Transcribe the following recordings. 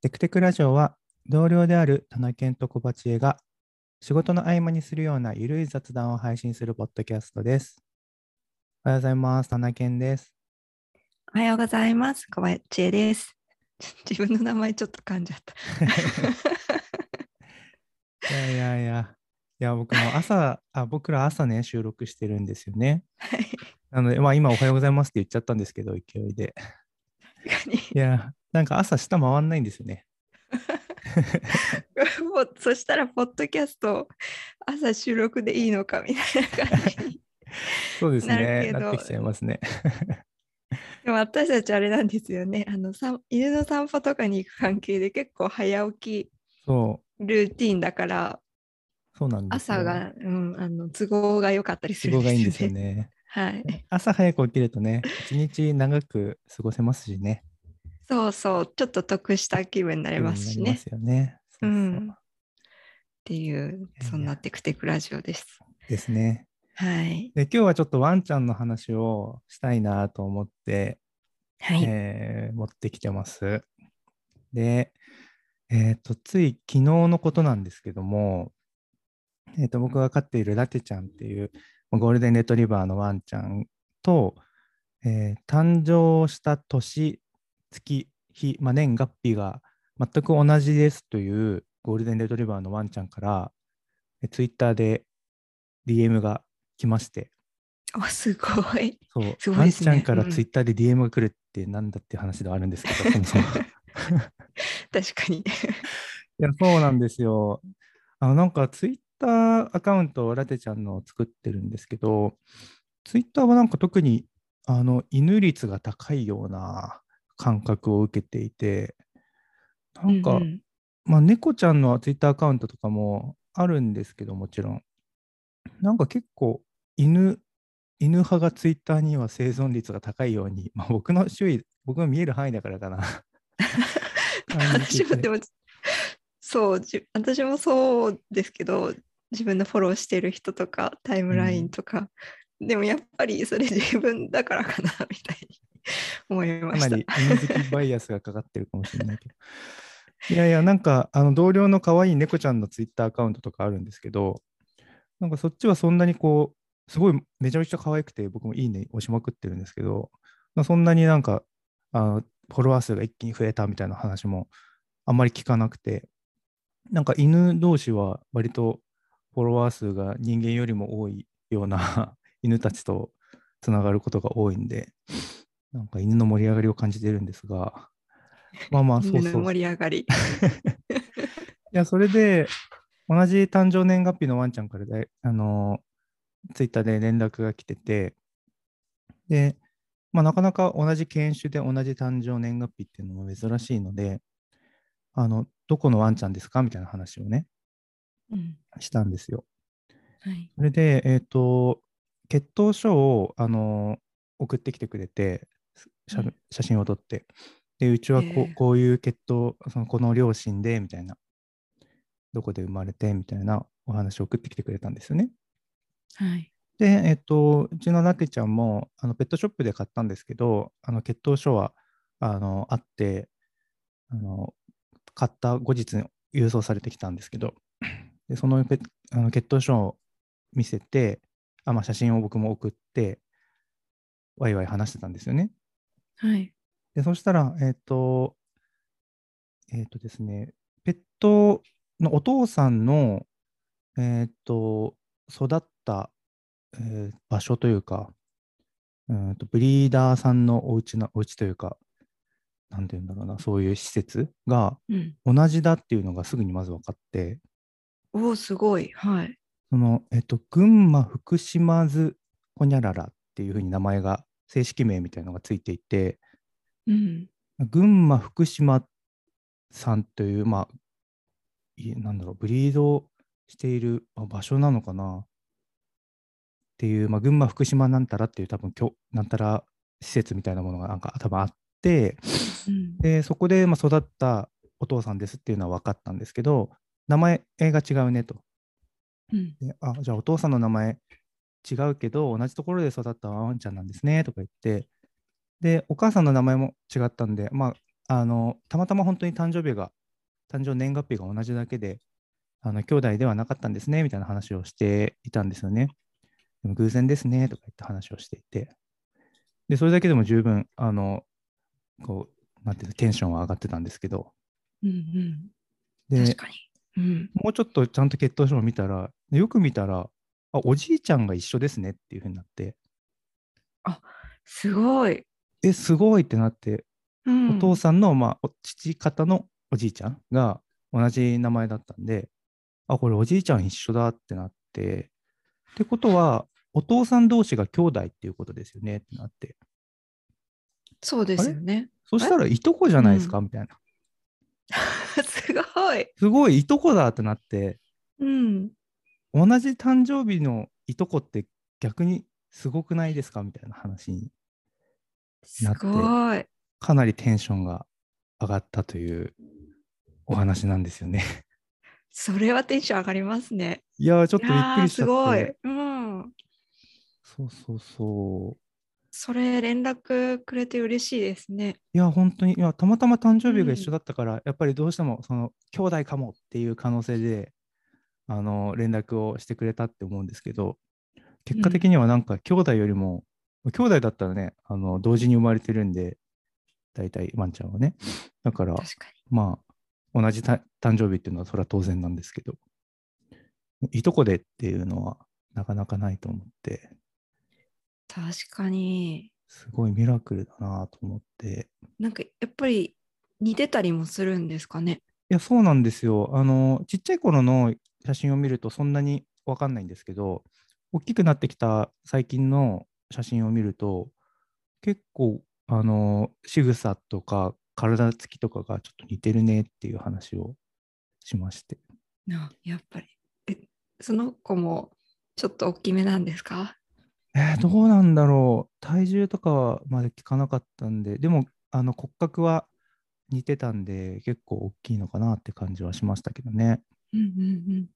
テクテクラジオは同僚である田中健と小鉢江が仕事の合間にするようなゆるい雑談を配信するポッドキャストです。おはようございます。田中健です。おはようございます。小林千恵です。自分の名前ちょっと噛んじゃった。いやいやいや、いや僕も朝、あ僕ら朝ね、収録してるんですよね。はい。なので、まあ今おはようございますって言っちゃったんですけど、勢いで。確かにいや、なんか朝下回んないんですよね。もうそしたら、ポッドキャスト朝収録でいいのかみたいな感じに。そうですね。なってきちゃいますね。でも私たちあれなんですよね。あのさ犬の散歩とかに行く関係で結構早起そきルーティンだから、う、そうなんですよ。朝が、うん、あの都合が良かったりす都合るんですよね。がいいんですよね。はい。朝早く起きるとね、一日長く過ごせますしね。そうそう、ちょっと得した気分になれますしね気分になりま。すよね。そうそううんっていう、やそんなテクテクラジオです。ですね。はい。で、今日はちょっとワンちゃんの話をしたいなと思って、はい。えー持ってきてます。で、えっ、と、つい昨日のことなんですけども、えっ、と、僕が飼っているラテちゃんっていうまあゴールデンレトリバーのワンちゃんと、えー誕生した年、月、日、まあ、年月日が全く同じですというゴールデンレトリバーのワンちゃんから、ツイッターで DM が来まして、お、すごい。そう、ねワンちゃんからうんツイッターで DM が来るってなんだって話ではあるんですけど、そもそも。確かに。いや、そうなんですよ。あの、なんかツイッターアカウントをラテちゃんのを作ってるんですけど、ツイッターはなんか特にあの犬率が高いような感覚を受けていて、なんか、うんうん。まあ、猫ちゃんのツイッターアカウントとかもあるんですけど、もちろん。なんか結構犬、犬派がツイッターには生存率が高いように、まあ、僕の周囲、僕が見える範囲だからかな。私もでも、そう、じ私もそうですけど、自分のフォローしてる人とか、タイムラインとか、でもやっぱりそれ自分だからかな、みたいに 思いました。かなり犬好きバイアスがかかってるかもしれないけど。いやいや、なんか、あの同僚の可愛い猫ちゃんのツイッターアカウントとかあるんですけど、なんかそっちはそんなにこう、すごいめちゃめちゃ可愛くて、僕もいいね押しまくってるんですけど、まあ、そんなになんかあの、フォロワー数が一気に増えたみたいな話もあんまり聞かなくて、なんか犬同士は割とフォロワー数が人間よりも多いような 犬たちとつながることが多いんで、なんか犬の盛り上がりを感じてるんですが、まあまあ、そうそう。犬の盛り上がり。いや、それで、同じ誕生年月日のワンちゃんからで、あのツイッターで連絡が来てて、で、まあ、なかなか同じ犬種で同じ誕生年月日っていうのも珍しいので、あの、どこのワンちゃんですか？みたいな話をね、うんしたんですよ。はい。それで、えっ、と、血統書を、あの送ってきてくれて、写うん写真を撮って、で、うちはこう,、へえこういう血統、そのこの両親で、みたいな、どこで生まれて、みたいなお話を送ってきてくれたんですよね。はい。で、えっ、と、うちのラテちゃんも、あのペットショップで買ったんですけど、あの血統書は、あの、あって、あの、買った後日郵送されてきたんですけど、でそのペあの血統書を見せて、あまあ、写真を僕も送って、ワイワイ話してたんですよね。はい。で、そしたら、えっ、と、えっ、とですね、ペットのお父さんの、えっ、と、育った、えー場所というか、うんとブリーダーさんのお家な、お家というか、なんていうんだろうな、そういう施設がうん。同じだっていうのがすぐにまず分かって、おお、すごい。はい。その、えっ、と、群馬福島津ホニャララっていうふうに名前が、正式名みたいなのがついていて、うん。群馬福島さんという、まあ、いなんだろう、ブリードしているまあ場所なのかな？っていう、まあ、群馬福島なんたらっていう多分きょなんたら施設みたいなものがなんか多分あってうん。でそこでまあ育ったお父さんですっていうのは分かったんですけど名前が違うねとうん。であじゃあお父さんの名前違うけど同じところで育ったワンちゃんなんですねとか言ってでお母さんの名前も違ったんでまああのたまたま本当に誕生日が、誕生年月日が同じだけで、あの兄弟ではなかったんですねみたいな話をしていたんですよね。でも偶然ですねとか言って話をしていて、で、それだけでも十分、あの、こう、なんていうの、テンションは上がってたんですけど、うんうん。で確、かに。うん。もうちょっとちゃんと血統書を見たら、よく見たら、あ、おじいちゃんが一緒ですねっていうふうになって、すごい。え、すごいってなって、うん、お父さんの、まあ、お父方のおじいちゃんが同じ名前だったんで、あ、これおじいちゃん一緒だってなって、ってことは、お父さん同士が兄弟っていうことですよねってなって、そうですよね。そしたらいとこじゃないですか、みたいな。すごい。すごいいとこだってなって、うん。同じ誕生日のいとこって逆にすごくないですか？みたいな話にすなって。かなりテンションが上がったというお話なんですよね。それはテンション上がりますね。いやーちょっとびっくりしちゃって。すごい。うん。そうそうそう。それ連絡くれて嬉しいですね。いや、本当に、いや、たまたま誕生日が一緒だったから、やっぱりどうしても、その、兄弟かもっていう可能性で、あの、連絡をしてくれたって思うんですけど、結果的にはなんか、兄弟よりも、兄弟だったらね、あの、同時に生まれてるんで、大体、ワンちゃんはね。だから、まあ、同じた誕生日っていうのは、それは当然なんですけど、いとこでっていうのは、なかなかないと思って、に。確かに。すごいミラクルだなと思って、なんかやっぱり似てたりもするんですかね？いや、そうなんですよ。あの、ちっちゃい頃の写真を見るとそんなにわかんないんですけど、大きくなってきた最近の写真を見ると、結構、あの、仕草とか体つきとかがちょっと似てるねっていう話をしまして。あやっぱり。え、その子もちょっと大きめなんですか？えーどうなんだろう。体重とかはまで聞かなかったんで、でも、あの骨格は似てたんで、結構大きいのかなって感じはしましたけどね。うんうんうん。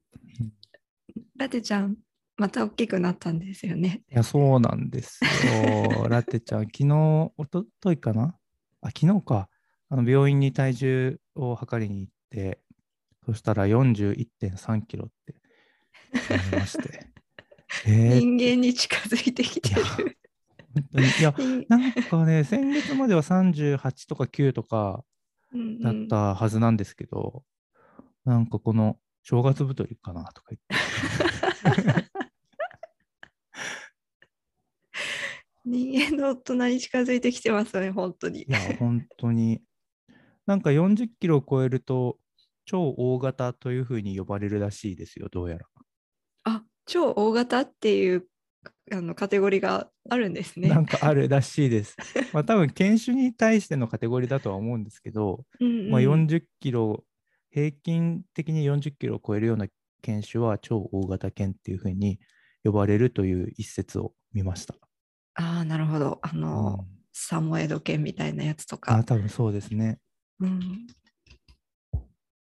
ラテちゃん、また大きくなったんですよね。いや、そうなんですよ。ラテちゃん、昨日、おとといかな？あ、昨日か。あの病院に体重を測りに行って、そしたら41.3キロって言われまして。えー、人間に近づいてきてる。いや、人なんかね、先月までは38とか9とかうんうんだったはずなんですけど、なんかこの正月太りかなとか言って。人間の大人に近づいてきてますよね、本当にい。や、本当に。なんか40キロを超えると、超大型というふうに呼ばれるらしいですよ、どうやら。あ、超大型っていうあのカテゴリーがあるんですね。なんかあるらしいです。まあ多分、犬種に対してのカテゴリーだとは思うんですけど、うんうんまあ、40キロ、平均的に40キロを超えるような犬種は超大型犬っていうふうに呼ばれるという一節を見ました。ああ、なるほど。あうの、ん、サモエド犬みたいなやつとあ、か。多分そうですね。うん、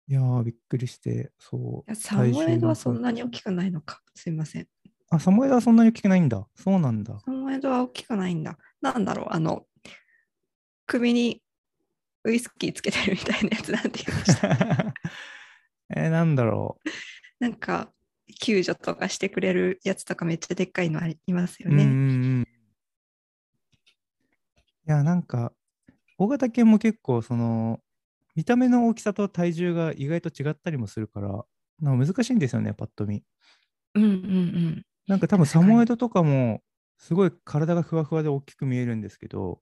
いやー、びっくりして、そう。サモエドはそんなに大きくないのか。すいません。あ、サモエドはそんなに大きくないんだ。そうなんだ。サモエドは大きくないんだ。なんだろう、あの、首にウイスキーつけてるみたいなやつなんて言いました。えーなんだろなんか、救助とかしてくれるやつとかめっちゃでっかいのありますう。よね。うん。いや、なんか、大型犬も結構、その、見た目の大きさと体重が意外と違ったりもするから、なんか難しいんですよね、パッと見。うんうんうん。なんか多分サモエドとかも、すごい体がふわふわで大きく見えるんですけど、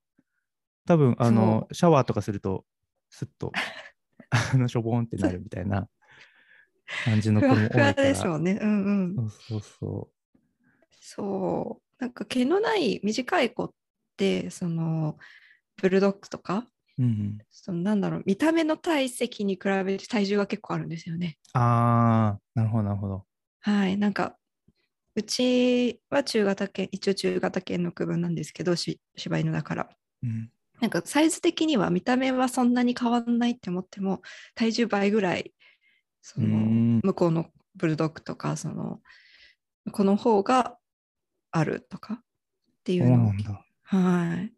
多分あの、シャワーとかすると、すっと、あの、しょぼんってなるみたいな感じのふ子も多いから。でしょうね。うんうん。そうそうそそう。なんか毛のない短い子って、その、ブルドッグとか、う。うんうん、そのなんだろう、見た目の体積に比べて体重が結構あるんですよね。あー、なるほど、なるほど。はい。なんか、うちは中型犬、一応中型犬の区分なんですけど、し柴犬だから。うん、なんかサイズ的には見た目はそんなに変わんないって思っても、体重倍ぐらい、そうのん向こうのブルドッグとか、その、この方があるとかっていそううの。はい。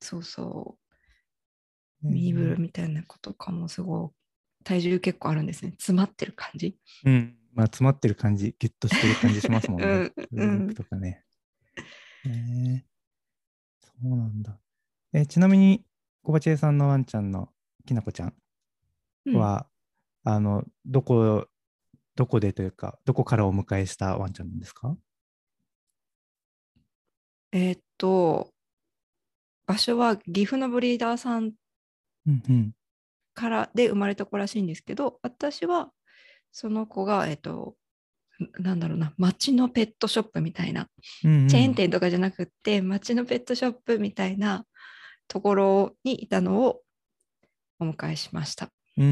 そうそミニブルみたいな子とかもすごい体重結構あるんですね。詰まってる感じ。うん。まあ、詰まってる感じ、ギュッとしてる感じしますもんね。うんブルドッグとかね。えーそうなんだ。えちなみに、小鉢江さんのワンちゃんのきなこちゃんうん。は、あの、どこ、どこでというか、どこからお迎えしたワンちゃんなんですか？えーっと、場所は岐阜のブリーダーさんうんうん。からで生まれた子らしいんですけど、私はその子が、えーっと、なんだろうな、町のペットショップみたいな、うんうん。チェーン店とかじゃなくって、町のペットショップみたいなところにいたのをお迎えしました。うー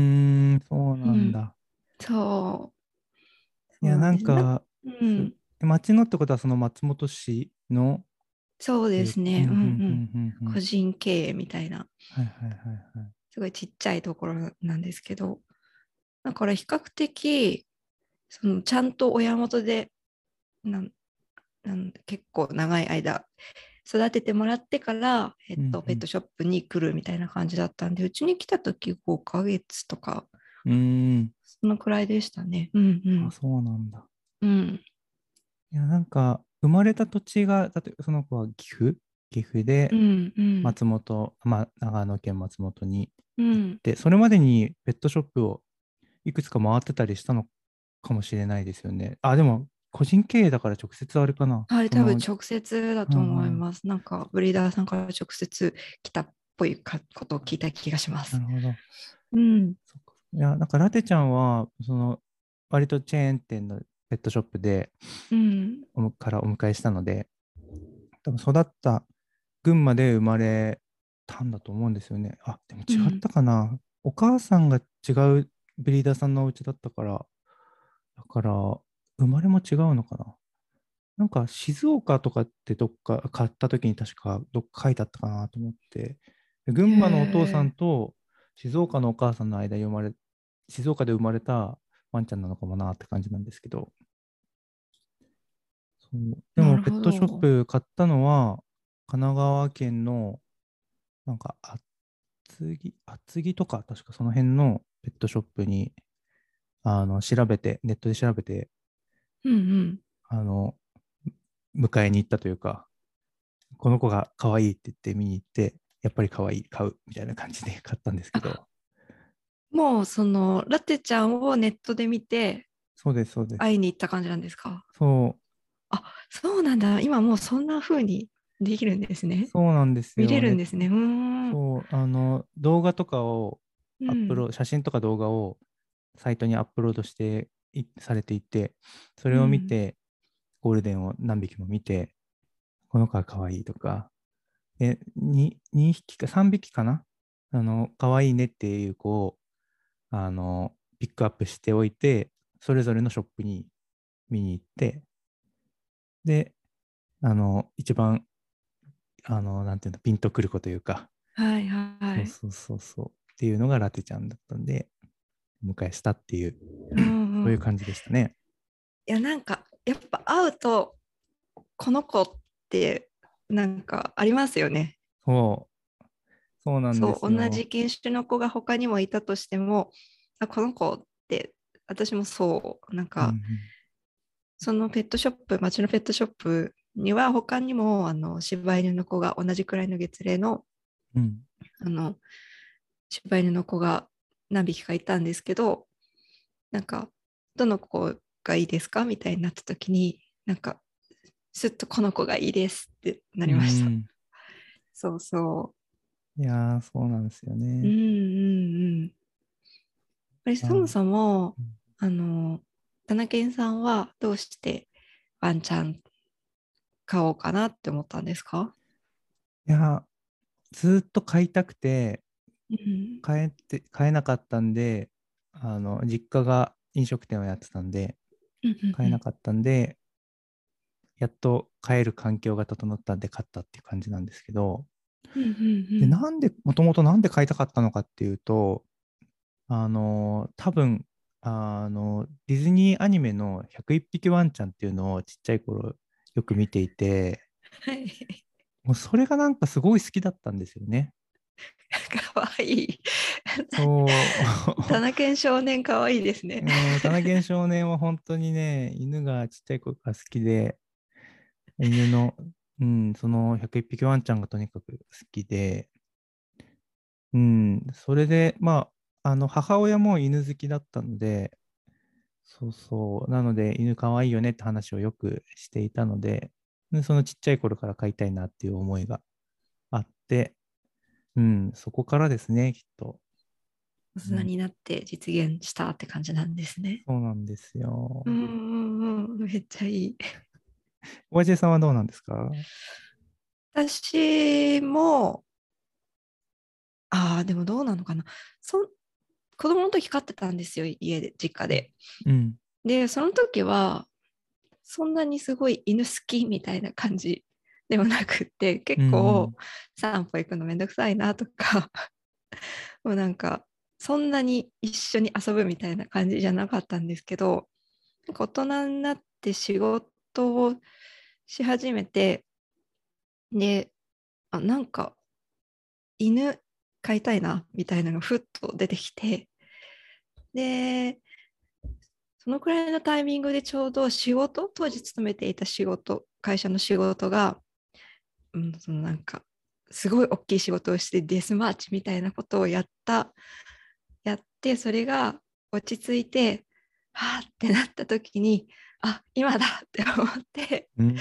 ん、そうなんだ。そう。いや、なんか、うん、町のってことは、その松本市のそうですね。うんうん。うんうん。個人経営みたいな、はいはいはいはい。すごいちっちゃいところなんですけど、だから比較的、そのちゃんと親元でなんなん結構長い間育ててもらってから、えっとうんうんペットショップに来るみたいな感じだったんで、うちに来た時5ヶ月とか、うーん、そのくらいでしたね。うんうんあ、。そうなんだ。うん、いや、なんか、生まれた土地が、例えばその子は岐阜？岐阜でうん、うん。松本、まあ、長野県松本にうん、で、それまでにペットショップをいくつか回ってたりしたのかもしれないですよね。あ、でも、個人経営だから直接あれかな。はい、その多分直接だと思います。なんか、ブリーダーさんから直接来たっぽいかことを聞いた気がしますな。るほど。うん。いや、なんかラテちゃんは、その、割とチェーン店のペットショップで、うん。からお迎えしたので、多分育った群馬で生まれたんだと思うんですよね。あ、でも違ったかな。お母さんが違うブリーダーさんのお家だったから、だから、生まれも違うのかな？なんか静岡とかってどっか買った時に確かどっか書いてあったかなと思って、で群馬のお父さんと静岡のお母さんの間に生まれ、静岡で生まれたワンちゃんなのかもなって感じなんですけど、そう。でも、ペットショップ買ったのは、神奈川県の、なんか、厚木、厚木とか、確かその辺のペットショップに、あの、調べて、ネットで調べて、うんうん。あの、迎えに行ったというか、この子が可愛いって言って見に行って、やっぱり可愛い、買うみたいな感じで買ったんですけど、もう、その、ラテちゃんをネットで見て、そうです、そうです。会いに行った感じなんですか？そう、そうなんだ。今もうそんな風にできるんですね。そうなんですよ、見れるんですね。うーん。そう、あの、動画とかをうんアップロード、写真とか動画をサイトにアップロードしていされていて、それを見て、ゴールデンを何匹も見て、この子は可愛いとか、で 2, 2匹か3匹かな？あの、可愛いねっていう子を、あの、ピックアップしておいて、それぞれのショップに見に行って、で、あの、一番、あの、なんていうの、ピンとくる子というか、はいはい。そうそうそうそう。っていうのがラテちゃんだったんで、お迎えしたっていう、うんそういう感じでしたね。いやなんかやっぱ会うとこの子ってなんかありますよね。そう。そうなんですよ。そう同じ犬種の子が他にもいたとしてもあこの子って私もそうなんか、うんうんそのペットショップ町のペットショップには他にもあの柴犬の子が同じくらいの月齢のうん。あの柴犬の子が何匹かいたんですけどなんかどの子がいいですか？みたいになった時になんかすっとこの子がいいですってなりました。うんそうそいやー、そうなんですよう。うんうんね。うん。あれそもそもあの田中健さんはどうしてワンちゃん買おうかなって思ったんですか、いや、ずーっと買いたくて、うん、買えて、買えなかったんで、あの、実家が飲食店をやってたんで、買えなかったんで、やっと買える環境が整ったんで買ったっていう感じなんですけど、で、なんで、もともとなんで買いたかったのかっていうと、あの、多分、あの、ディズニーアニメの101匹ワンちゃんっていうのをちっちゃい頃よく見ていて、はい。もうそれがなんかすごい好きだったんですよね。かわいい。そう。田中健少年かわいいですね。うん田中少年は本当にね、犬がちっちゃい頃から好きで、犬の、うん、その101匹ワンちゃんがとにかく好きで、うん、それで、まあ、あの、母親も犬好きだったので、そうそう、なので、犬かわいいよねって話をよくしていたので、でそのちっちゃい頃から飼いたいなっていう思いがあって、うん、そこからですね、きっと。大人になって実現したって感じなんですね。そうなんですよ。うんうんうん、めっちゃいい。おじさんはどうなんですか？私も、ああ、でもどうなのかな。そん子供の時飼ってたんですよ、家で、実家で。うん。で、その時は、そんなにすごい犬好きみたいな感じでもなくって、結構散歩行くのめんどくさいなとか、もうなんか、そんなに一緒に遊ぶみたいな感じじゃなかったんですけど、大人になって仕事をし始めて、で、あ、なんか、犬飼いたいなみたいなのがふっと出てきて、で、そのくらいのタイミングでちょうど仕事、当時勤めていた仕事、会社の仕事が、うん、そのなんか、すごい大きい仕事をしてデスマーチみたいなことをやった、やって、それが落ち着いて、はあってなった時に、あ、今だって思って、うん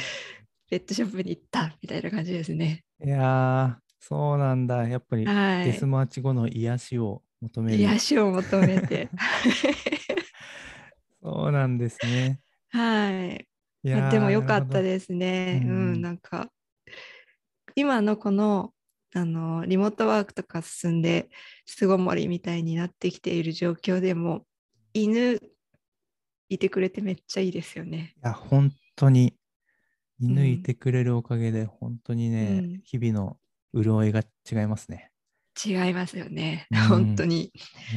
ペットショップに行ったみたいな感じですね。いやー、そうなんだ。やっぱりはい。デスマーチ後の癒しを求める。癒しを求めて。そうなんですね。はい。いやでも良かったす。ですね。ううんん、なんか、今のこの、あの、リモートワークとか進んで、巣ごもりみたいになってきている状況でも、犬いてくれてめっちゃいいですよね。いや、本当に、犬うんいてくれるおかげで、本当にね、うん日々の潤いが違いますね。違いますよね。うん本当に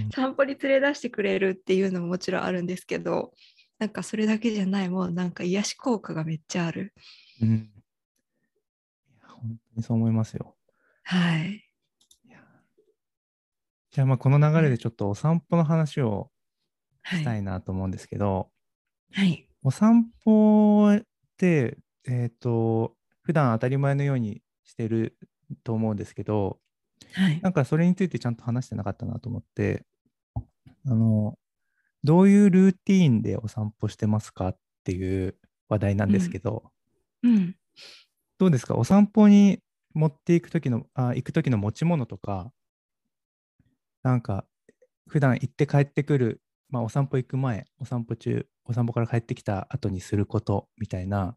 うん。散歩に連れ出してくれるっていうのももちろんあるんですけど、なんかそれだけじゃない、もうなんか癒し効果がめっちゃある。うん。本当にそう思いますよ。はい。じゃあ、まあ、この流れでちょっとお散歩の話をはい。したいなと思うんですけど、はい。お散歩って、えっ、と、普段当たり前のようにしてると思うんですけど、はい。なんかそれについてちゃんと話してなかったなと思って、あの、どういうルーティーンでお散歩してますかっていう話題なんですけど、うん。どうですか？お散歩に持っていくときの、あ、行くときの持ち物とか、なんか、普段行って帰ってくる、まあ、お散歩行く前、お散歩中、お散歩から帰ってきた後にすることみたいな、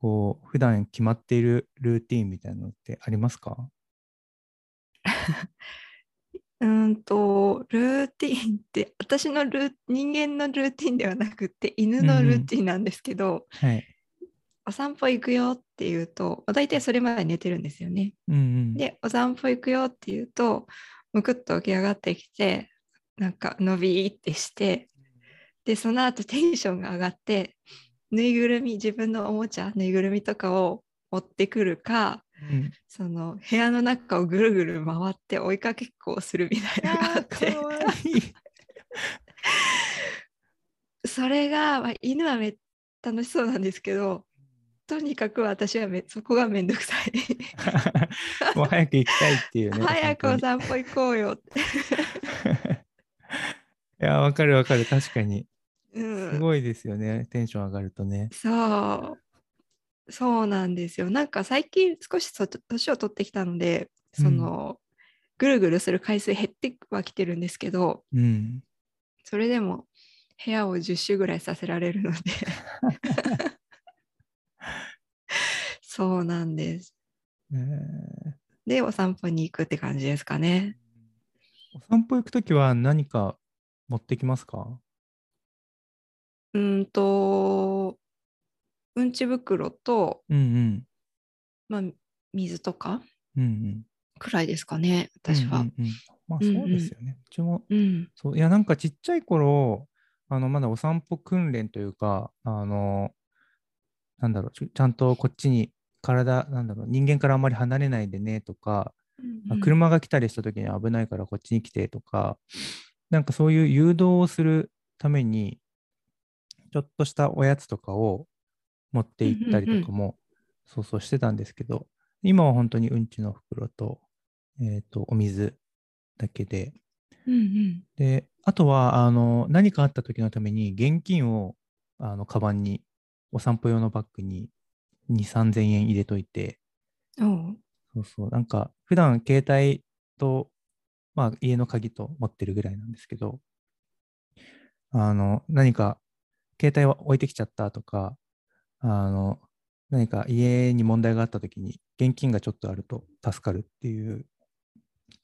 こう、普段決まっているルーティーンみたいなのってありますか？うーんと、ルーティンって、私のルー人間のルーティンではなくて、犬のルーティンなんですけど、はい。お散歩行くよって言うと、まあ大体それまで寝てるんですよね。うんうん。で、お散歩行くよって言うと、むくっと起き上がってきて、なんか伸びってして、で、その後テンションが上がって、ぬいぐるみ、自分のおもちゃ、ぬいぐるみとかを持ってくるか、うんその部屋の中をぐるぐる回って追いかけっこをするみたいなのがあって。それが、まあ、犬はめ楽しそうなんですけど、とにかく私はめそこがめんどくさい。もう早く行きたいっていうね。早くお本散歩行こうよ いや、わかるわかる。確かに。うん、すごいですよね。テンション上がるとね。そう。そうなんですよ。なんか最近少しそ年を取ってきたので、その、ぐるぐるする回数減ってはきてるんですけど、うん。それでも部屋を10周ぐらいさせられるので。そうなんです。えーで、お散歩に行くって感じですかね。お散歩行くときは何か持ってきますか？うーんと、うんち袋と、うんうん。まあ、水とかうんうん。くらいですかね、私は。うんうんうんまあうんうんそうですよね。うちも、うん。そう、いや、なんかちっちゃい頃、あの、まだお散歩訓練というか、あの、なんだろう、ちちゃんとこっちに体、なんだろう、人間からあんまり離れないでねとか、あ車が来たりした時に危ないからこっちに来てとか、なんかそういう誘導をするために、ちょっとしたおやつとかを持って行ったりとかも、そうそうしてたんですけど、今は本当にうんちの袋と、えっ、と、お水だけで、うんうん。で、あとは、あの、何かあった時のために、現金を、あの、カバンに、お散歩用のバッグに2、3000円入れといて、そうそう、なんか、普段携帯と、まあ、家の鍵と持ってるぐらいなんですけど、あの、何か、携帯は置いてきちゃったとか、あの、何か家に問題があった時に、現金がちょっとあると助かるっていう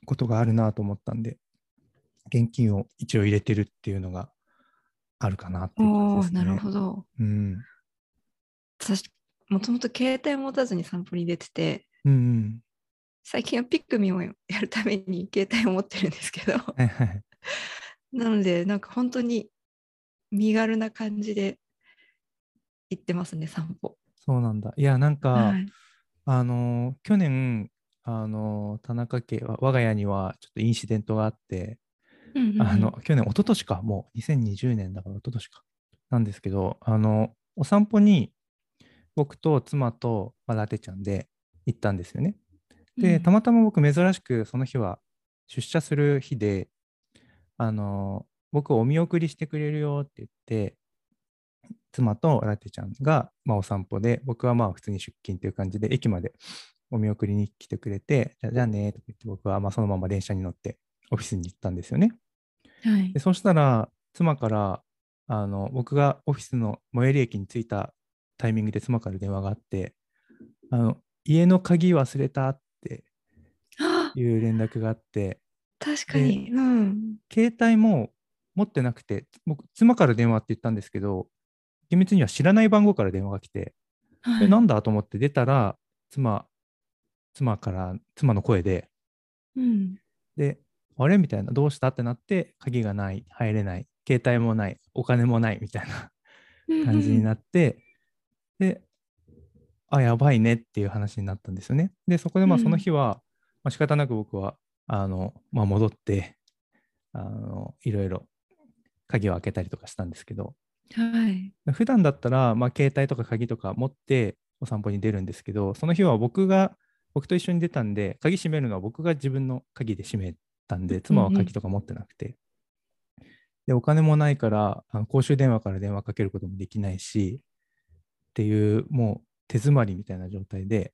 ことがあるなと思ったんで、現金を一応入れてるっていうのがあるかなっていう感じですね。なるほど。うん。私、もともと携帯持たずに散歩に出てて、うんうん。最近はピックミンをやるために携帯を持ってるんですけど、はいはい。なので、なんか本当に身軽な感じで行ってますね、散歩。そうなんだ。いや、なんか、はい。あの去年、あの田中家は、我が家にはちょっとインシデントがあって、うんうんうんあの、去年、一昨年か、もう2020年だから一昨年か、なんですけど、あの、お散歩に僕と妻と、まあ、ラテちゃんで行ったんですよね。で、うんたまたま僕、珍しくその日は出社する日で、あの、僕をお見送りしてくれるよって言って、妻とラテちゃんが、まあ、お散歩で、僕はまあ普通に出勤という感じで、駅までお見送りに来てくれて、じゃあねとか言って、僕はまあそのまま電車に乗ってオフィスに行ったんですよね。はいで、そしたら、妻から、あの、僕がオフィスの最寄り駅に着いたタイミングで妻から電話があって、あの、家の鍵忘れたってあいう連絡があって、確かに。うん。携帯も持ってなくて、僕、妻から電話って言ったんですけど、厳密には知らない番号から電話が来て、はいえ、なんだと思って出たら、妻、妻から、妻の声で、うん。で、あれ？みたいな、どうした？ってなって、鍵がない、入れない、携帯もない、お金もないみたいな感じになっって、で、あ、やばいねっていう話になったんですよね。で、そこでまあうんその日は、まあ、仕方なく僕は、あの、まあ、戻って、あの、いろいろ鍵を開けたりとかしたんですけど、はい。普段だったら、まあ、携帯とか鍵とか持ってお散歩に出るんですけど、その日は僕が、僕と一緒に出たんで、鍵閉めるのは僕が自分の鍵で閉めたんで、妻は鍵とか持ってなくて。で、お金もないから、あの公衆電話から電話かけることもできないし、っていう、もう手詰まりみたいな状態で、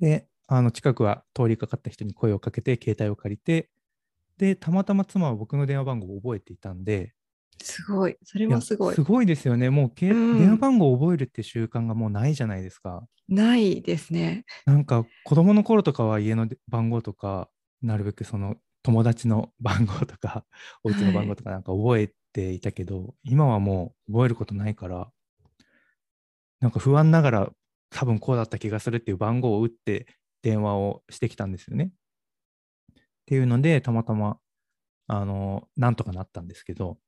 で、あの近くは通りかかった人に声をかけて、携帯を借りて、で、たまたま妻は僕の電話番号を覚えていたんで、すごい。それいやもすごいす。ごいですよね。もうけ、うん電話番号を覚えるって習慣がもうないじゃないですか。ないですね。なんか子供の頃とかは家の番号とか、なるべくその友達の番号とか、お家の番号とかなんか覚えていたけど、今はもう覚えることないから、なんか不安ながら多分こうだった気がするっていう番号を打って電話をしてきたんですよね。っていうので、たまたま、あの、なんとかなったんですけど、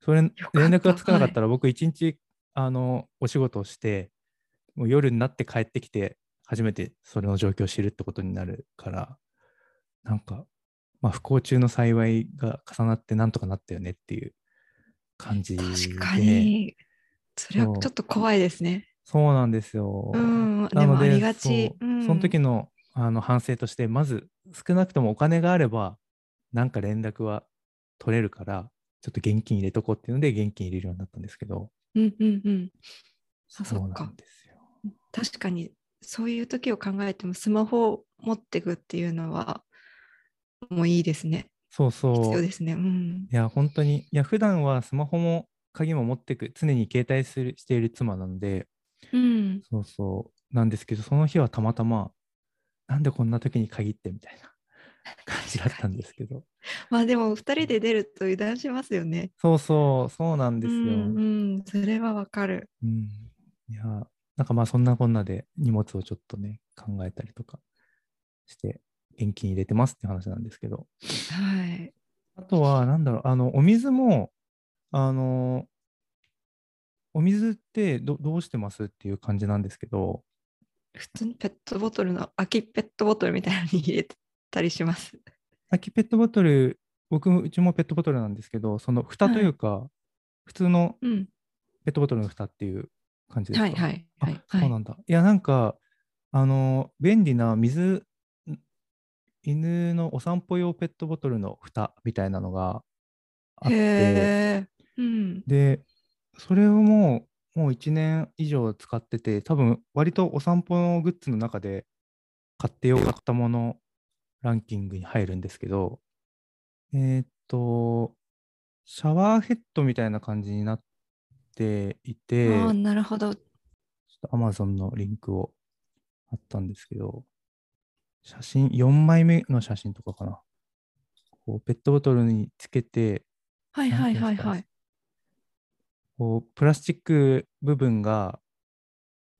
それ、連絡がつかなかったら、僕一日、あの、お仕事をして、もう夜になって帰ってきて、初めてそれの状況を知るってことになるから、なんか、まあ、不幸中の幸いが重なってなんとかなったよねっていう感じで。確かに。それはちょっと怖いですね。そうなんですよ。うん。なのでありがち。その時の。のあの反省として、まず少なくともお金があれば、なんか連絡は取れるから、ちょっと現金入れとこうっていうので、現金入れるようになったんですけど、うんうんうん。あそうなんですよ。確かに、そういう時を考えても、スマホを持っていくっていうのは、もういいですね。そうそう。必要ですね。うん。いや、本当に、いや、普段はスマホも鍵も持ってく、常に携帯するしている妻なので、うん。そうそう、なんですけど、その日はたまたま、なんでこんな時に限ってみたいな 感じだったんですけど、まあでも、二人で出ると油断しますよね。そうそう、そうなんですよ。うんうん。それはわかる。うん。いや、なんかまあそんなこんなで荷物をちょっとね、考えたりとかして、現金入れてますって話なんですけど、はい。あとは、なんだろう、あの、お水も、あの、お水ってどどうしてます？っていう感じなんですけど、普通にペットボトルの空きペットボトルみたいなのに入れたりします。空きペットボトル、僕、うちもペットボトルなんですけど、その蓋というか、普通のうん。ペットボトルの蓋っていう感じですか？はいはいあはい。そうなんだ。いや、なんか、あの、便利な水、ん犬のお散歩用ペットボトルの蓋みたいなのがあっへて、え。うん。で、それをもう、もう1年以上使ってて、多分割とお散歩のグッズの中で買ってよかったものランキングに入るんですけど、えーっと、シャワーヘッドみたいな感じになっていて、ああ、なるほど。ちょっと Amazon のリンクを貼ったんですけど、写真、4枚目の写真とかかな。こうペットボトルにつけて、はいはいはいはい。こうプラスチック部分が、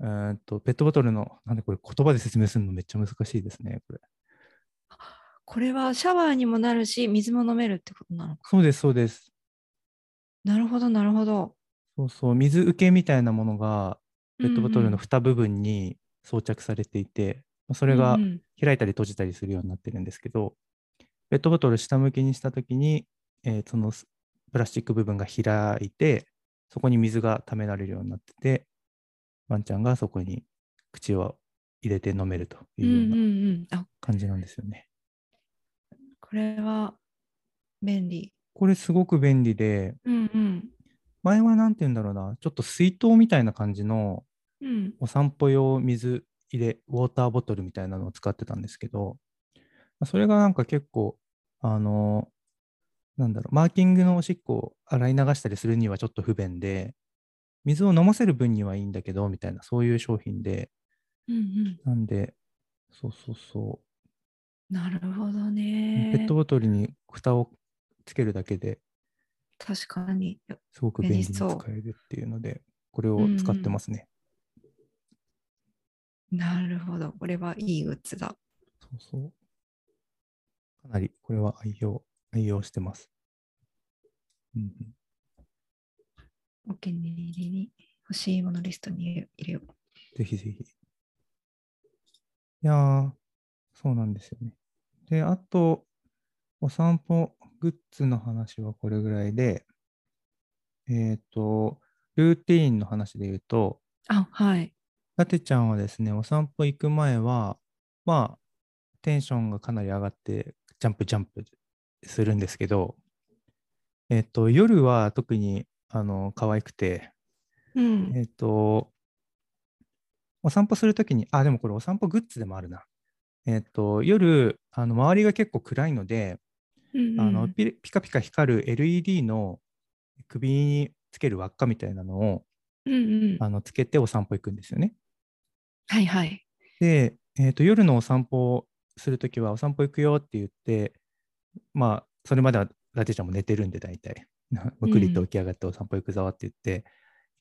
えーっとペットボトルの、なんでこれ言葉で説明するのめっちゃ難しいですね、これ。これはシャワーにもなるし、水も飲めるってことなのか。そうです、そうです。なるほどなるほど。そうそう、水受けみたいなものが、ペットボトルのうんうん蓋部分に装着されていて、まあそれがうんうん開いたり閉じたりするようになってるんですけど、ペットボトル下向きにしたときに、えーそのスプラスチック部分が開いて、そこに水が溜められるようになってて、ワンちゃんがそこに口を入れて飲めるとうんうんいうような感じなんですよね。これは便利。これすごく便利で、うんうん。前はなんて言うんだろうな、ちょっと水筒みたいな感じのうん。お散歩用水入れ、ウォーターボトルみたいなのを使ってたんですけど、まあそれがなんか結構、あの、なんだろう、マーキングのおしっこを洗い流したりするにはちょっと不便で、水を飲ませる分にはいいんだけど、みたいな、そういう商品で、うんうん。なんで、そうそうそなるほどう、ね。ペットボトルに蓋をつけるだけで確かに。すごく便利に使えるっていうので、これを使ってますね。なるほど。これはいいグッズだ。そうそう。かなりこれは愛用、愛用してます。うんうん、お気に入りに欲しいものリストに入れよう。ぜひぜひ。いやー、そうなんですよね。で、あと、お散歩グッズの話はこれぐらいで、えっ、と、ルーティーンの話で言うと、あ、はい。ラテちゃんはですね、お散歩行く前は、まあ、テンションがかなり上がって、ジャンプジャンプするんですけど、えっ、と、夜は特に、あの、可愛くて、うん。えっ、と、お散歩するときに、あ、でもこれお散歩グッズでもあるな。えっ、と、夜、あの、周りが結構暗いので、うんあのピピカピカ光る LED の首につける輪っかみたいなのをうんうん。あのつけてお散歩行くんですよね。はいはい。で、えーと、夜のお散歩をするときは、お散歩行くよって言って、まあ、それまではラテちゃんも寝てるんで、大体。むくりと起き上がってお散歩行くぞって言って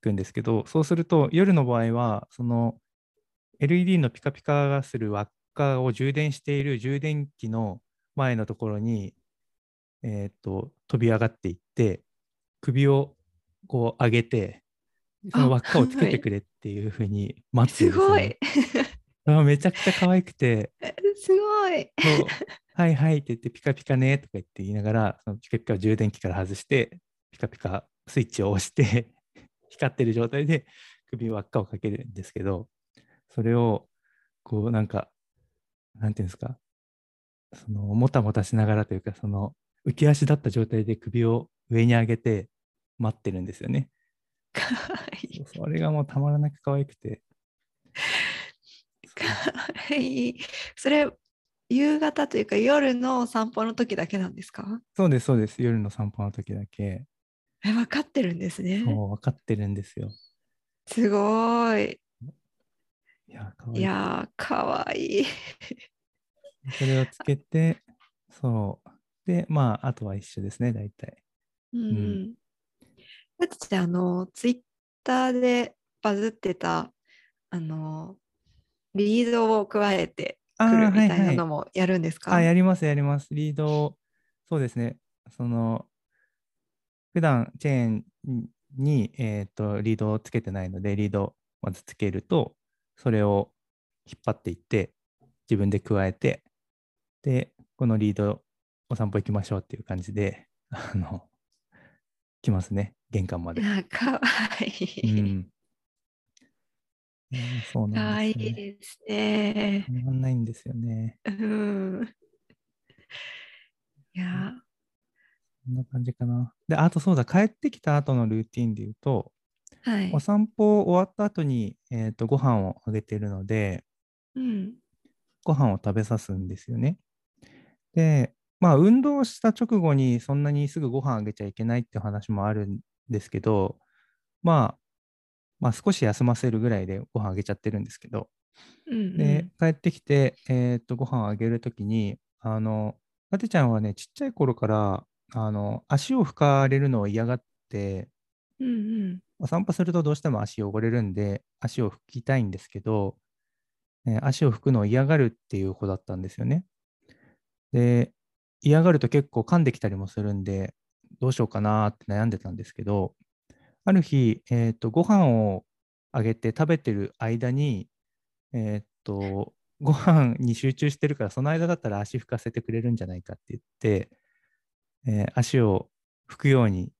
行くんですけど、そうすると、夜の場合は、その LED のピカピカがする輪っかを充電している充電器の前のところに、えーと、飛び上がっていって、首をこう上げて、その輪っかをつけてくれっていうふうに待ってるんですねい。あめちゃくちゃ可愛くて、すごい。はいはいって言って、ピカピカねとか言って言いながら、そのピカピカを充電器から外して、ピカピカスイッチを押して、光ってる状態で首輪っかをかけるんですけど、それを、こうなんか、なんていうんですか、そのもたもたしながらというか、その浮き足立った状態で首を上に上げて待ってるんですよね。かわいい。それがもうたまらなく可愛くて。かわ いい。それ、夕方というか夜のお散歩の時だけなんですか？そうです、そうです。夜の散歩の時だけ。え、分かってるんですね。そう、分かってるんですよ。すごい。いや、可愛いいやー、かわいい。それをつけて、そう。で、まあ、あとは一緒ですね、大体。うんんうん。だってあの、ツイッターでバズってた、あの、リードを加えてくるみたいはいはないのもやるんですか？あ、やります、やります。リードを、そうですね。その、普段チェーンに、えーとリードをつけてないので、リードをまずつけると、それを引っ張っていって、自分で加えて、で、このリードお散歩行きましょうっていう感じで、あの、来ますね、玄関まで。あかわいうい。ん。そうなんですよね。ですね。止まんないんですよね。うん。いや、こんな感じかな。で、あとそうだ、帰ってきた後のルーティンで言うと、はいお。散歩終わった後に、えーと、ご飯をあげてるので、うん。ご飯を食べさすんですよね。で、まあ、運動した直後にそんなにすぐご飯あげちゃいけないって話もあるんですけど、まあ、まあ、少し休ませるぐらいでご飯あげちゃってるんですけど、うんで、帰ってきて、えーと、ご飯をあげるときに、あの、あてちゃんはね、ちっちゃい頃から、あの、足を拭かれるのを嫌がって、うんうん。お散歩するとどうしても足汚れるんで、足を拭きたいんですけど、えー足を拭くのを嫌がるっていう子だったんですよね。で、嫌がると結構噛んできたりもするんで、どうしようかなって悩んでたんですけど、ある日、えっと、ご飯をあげて食べてる間に、えっと、ご飯に集中してるから、その間だったら足拭かせてくれるんじゃないかって言って、えー足を拭くように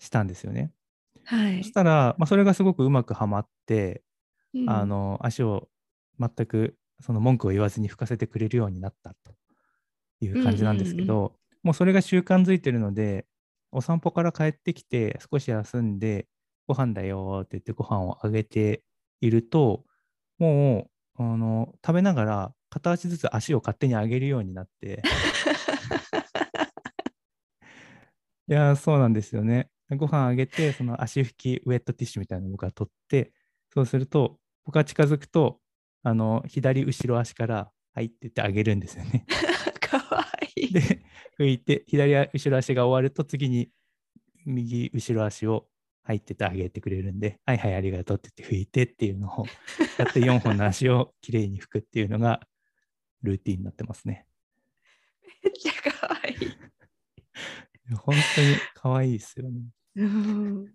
したんですよね。はいそし。たら、まあ、それがすごくうまくはまって、うんあの足を全くその文句を言わずに拭かせてくれるようになったという感じなんですけど、もうそれが習慣づいてるので、お散歩から帰ってきて少し休んで、ご飯だよって言ってご飯をあげていると、もうあの食べながら片足ずつ足を勝手に上げるようになって、いやー、そうなんですよね。ご飯あげて、その足拭き、ウェットティッシュみたいなのを僕は取って、そうすると、僕が近づくと、あの、左後ろ足から、はいって言ってあげるんですよね。かわいい。で、拭いて、左後ろ足が終わると、次に右後ろ足を、はいっててあげてくれるんで、はいはい、ありがとうって言って拭いてっていうのを やって4本の足をきれいに拭くっていうのがルーティンになってますね。めっちゃかわいい。本当に可愛いですよね。うん。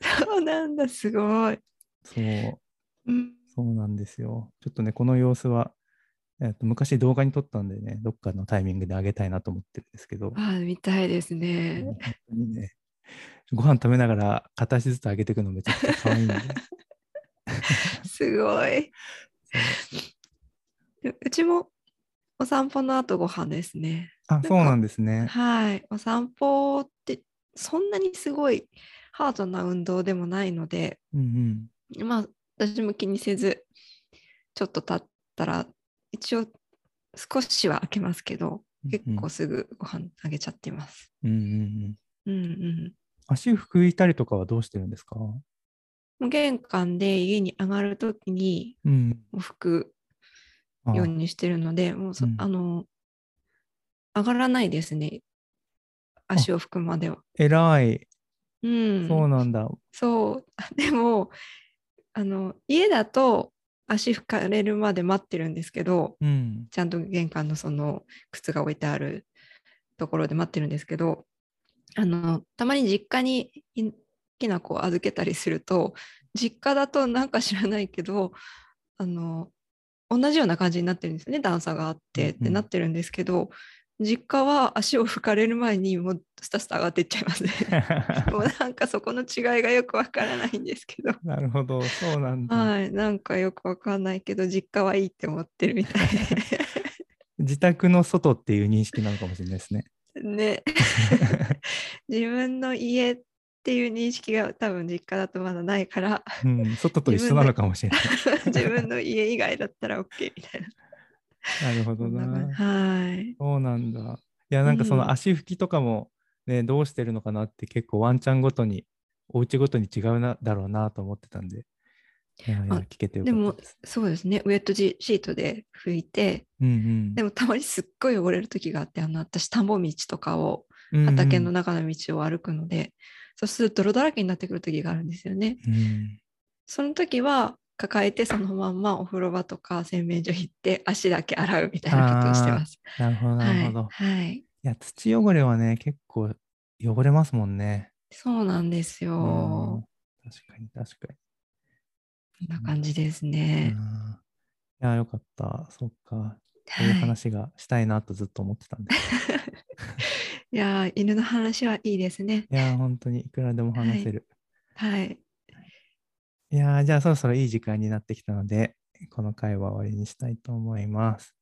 そうなんだ、すごい。そう。うん。そうなんですよ。ちょっとね、この様子は、えっと昔動画に撮ったんでね、どっかのタイミングであげたいなと思ってるんですけど、あ、見たいですね。本当にね、ご飯食べながら片足ずつあげていくのめちゃくちゃ可愛いんで。すごい。そううちもお散歩の後ご飯ですね。あ、かそうなんですね。はい。お散歩ってそんなにすごいハードな運動でもないので、うんまあ私も気にせず、ちょっと経ったら一応少しは開けますけど、うん。結構すぐご飯あげちゃってます。うんうんうん。うんうん。足拭いたりとかはどうしてるんですか？玄関で家に上がるときにうん。拭くあようにしてるので、もうそ、うんあの、上がらないですね。足を拭くまでは。偉い。うん。そうなんだ。そう。でも、あの、家だと足拭かれるまで待ってるんですけど、うん。ちゃんと玄関のその靴が置いてあるところで待ってるんですけど、あの、たまに実家にいきな子を預けたりすると、実家だとなんか知らないけど、あの、同じような感じになってるんですよね。段差があってっうんうんてなってるんですけど、実家は足を拭かれる前にもうスタスタ上がっていっちゃいますね。もうなんかそこの違いがよくわからないんですけど。なるほど。そうなんだ。はい、なんかよくわかんないけど、実家はいいって思ってるみたい 自宅の外っていう認識なのかもしれないですね。で。ね。自分の家っていう認識が多分実家だとまだないから、うん。外と一緒なのかもしれない。自分の 家以外だったら OK みたいな。なるほどな。はい。そうなんだ。いや、なんかそうのん足拭きとかも、ね、どうしてるのかなって結構ワンちゃんごとに、お家ごとに違うなだろうなと思ってたんで、でも。そうですね、ウェットジシートで拭いて、うんでもたまにすっごい汚れる時があって、あの私、田んぼ道とかを、うん。畑のうん中の道を歩くので、そうすると泥だらけになってくる時があるんですよね。うんその時は抱えてそのまんまお風呂場とか洗面所行って足だけ洗うみたいなことをしてます。なるほど、なるほど。はい、はい。いや、土汚れはね、結構汚れますもんね。そうなんですうんよ。確かに、確かこんな感じですに。ね。うんや、よかった。そっか。そういうはい、話がしたいなとずっと思ってたんで。いやー、犬の話はいいですね。いや、本当にいくらでも話せる。はい。いやーじゃあそろそろいい時間になってきたので、この回は終わりにしたいと思います。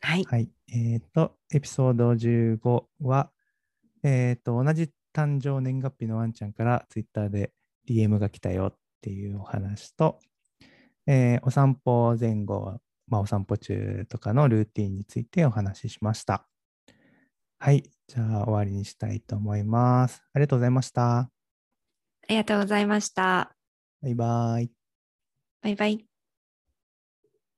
はい。はい。えっ、と、エピソード15は、えっ、と、同じ誕生年月日のワンちゃんからツイッターで DM が来たよっていうお話と、えーお散歩前後、まあ、お散歩中とかのルーティンについてお話ししました。はい。じゃあ終わりにしたいと思います。ありがとうございました。ありがとうございました。バイバイ。バイバイ。